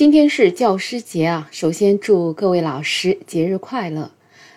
今天是教师节啊，首先祝各位老师节日快乐。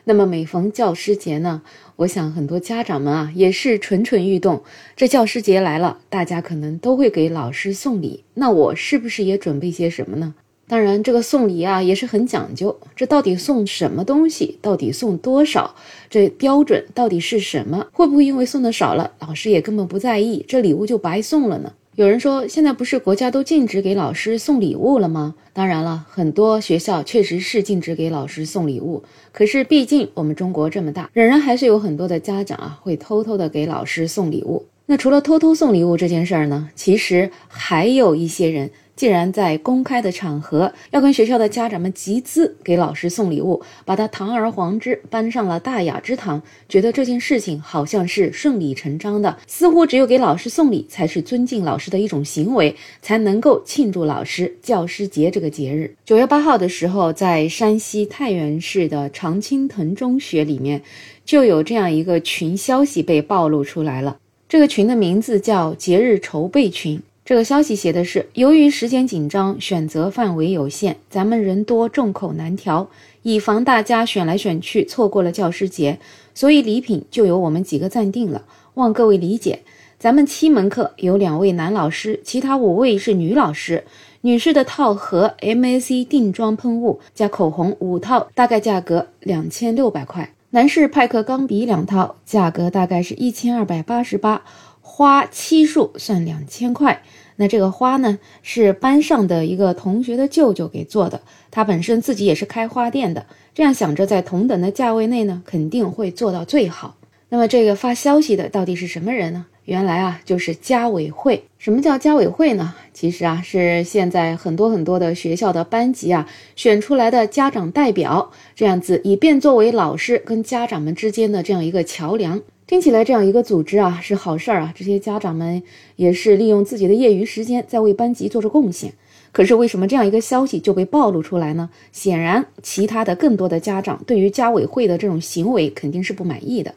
那么每逢教师节呢，我想很多家长们啊也是蠢蠢欲动。这教师节来了，大家可能都会给老师送礼。那我是不是也准备些什么呢？当然，这个送礼啊也是很讲究。这到底送什么东西？到底送多少？这标准到底是什么？会不会因为送的少了，老师也根本不在意，这礼物就白送了呢？有人说，现在不是国家都禁止给老师送礼物了吗？当然了，很多学校确实是禁止给老师送礼物。可是，毕竟我们中国这么大，仍然还是有很多的家长啊，会偷偷的给老师送礼物。那除了偷偷送礼物这件事儿呢，其实还有一些人。竟然在公开的场合要跟学校的家长们集资给老师送礼物，把他堂而皇之搬上了大雅之堂，觉得这件事情好像是顺理成章的，似乎只有给老师送礼才是尊敬老师的一种行为，才能够庆祝老师教师节这个节日。九月八号的时候，在山西太原市的常青藤中学里面，就有这样一个群消息被暴露出来了。这个群的名字叫“节日筹备群”。这个消息写的是，由于时间紧张，选择范围有限，咱们人多，众口难调，以防大家选来选去错过了教师节，所以礼品就由我们几个暂定了，望各位理解。咱们七门课有两位男老师，其他五位是女老师。女士的套盒 MAC 定妆喷雾加口红五套，大概价格两千六百块。男士派克钢笔两套，价格大概是一千二百八十八。花七束算两千块，那这个花呢是班上的一个同学的舅舅给做的，他本身自己也是开花店的，这样想着在同等的价位内呢，肯定会做到最好。那么这个发消息的到底是什么人呢？原来啊就是家委会。什么叫家委会呢？其实啊是现在很多很多的学校的班级啊选出来的家长代表，这样子以便作为老师跟家长们之间的这样一个桥梁。听起来这样一个组织啊是好事儿啊，这些家长们也是利用自己的业余时间在为班级做着贡献。可是为什么这样一个消息就被暴露出来呢？显然，其他的更多的家长对于家委会的这种行为肯定是不满意的。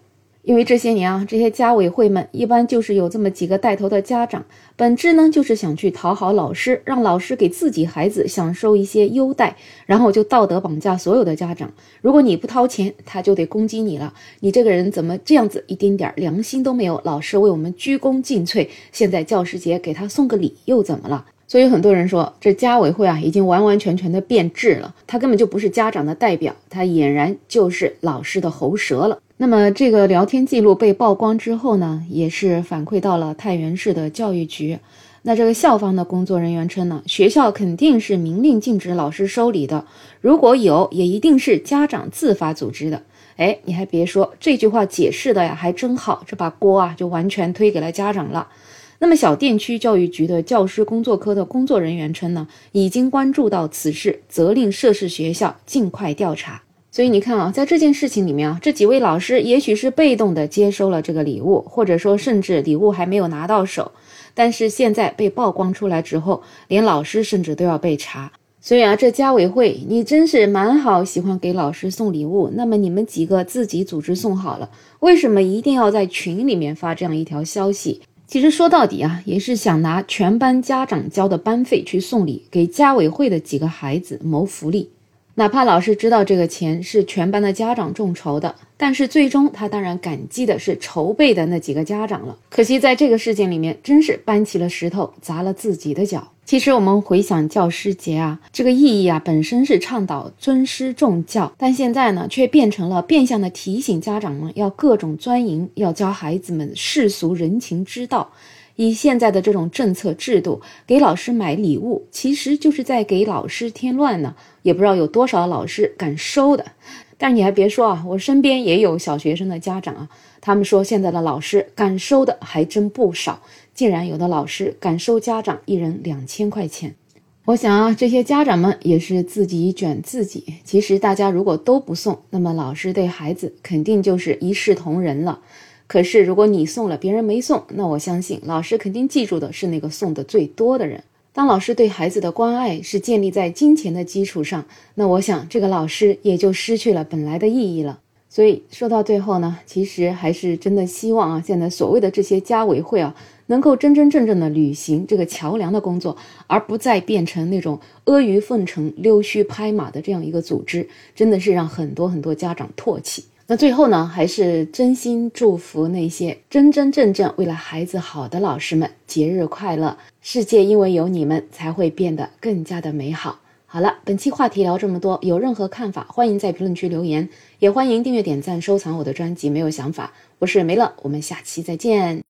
因为这些年啊，这些家委会们一般就是有这么几个带头的家长，本质呢就是想去讨好老师，让老师给自己孩子享受一些优待，然后就道德绑架所有的家长。如果你不掏钱，他就得攻击你了。你这个人怎么这样子，一丁点良心都没有？老师为我们鞠躬尽瘁，现在教师节给他送个礼又怎么了？所以很多人说，这家委会啊已经完完全全的变质了，他根本就不是家长的代表，他俨然就是老师的喉舌了。那么这个聊天记录被曝光之后呢，也是反馈到了太原市的教育局。那这个校方的工作人员称呢，学校肯定是明令禁止老师收礼的，如果有，也一定是家长自发组织的。哎，你还别说，这句话解释的呀还真好，这把锅啊就完全推给了家长了。那么小店区教育局的教师工作科的工作人员称呢，已经关注到此事，责令涉事学校尽快调查。所以你看啊，在这件事情里面啊，这几位老师也许是被动的接收了这个礼物，或者说甚至礼物还没有拿到手，但是现在被曝光出来之后，连老师甚至都要被查。所以啊，这家委会你真是蛮好，喜欢给老师送礼物。那么你们几个自己组织送好了，为什么一定要在群里面发这样一条消息？其实说到底啊，也是想拿全班家长交的班费去送礼，给家委会的几个孩子谋福利。哪怕老师知道这个钱是全班的家长众筹的，但是最终他当然感激的是筹备的那几个家长了。可惜在这个事件里面，真是搬起了石头砸了自己的脚。其实我们回想教师节啊，这个意义啊，本身是倡导尊师重教，但现在呢，却变成了变相的提醒家长们要各种钻营，要教孩子们世俗人情之道。以现在的这种政策制度，给老师买礼物，其实就是在给老师添乱呢。也不知道有多少老师敢收的。但你还别说啊，我身边也有小学生的家长啊，他们说现在的老师敢收的还真不少，竟然有的老师敢收家长一人两千块钱。我想啊，这些家长们也是自己卷自己。其实大家如果都不送，那么老师对孩子肯定就是一视同仁了。可是，如果你送了，别人没送，那我相信老师肯定记住的是那个送的最多的人。当老师对孩子的关爱是建立在金钱的基础上，那我想这个老师也就失去了本来的意义了。所以说到最后呢，其实还是真的希望啊，现在所谓的这些家委会啊，能够真真正正的履行这个桥梁的工作，而不再变成那种阿谀奉承、溜须拍马的这样一个组织，真的是让很多很多家长唾弃。那最后呢，还是真心祝福那些真真正正为了孩子好的老师们，节日快乐！世界因为有你们才会变得更加的美好。好了，本期话题聊这么多，有任何看法，欢迎在评论区留言，也欢迎订阅、点赞、收藏我的专辑。没有想法，我是梅乐，我们下期再见。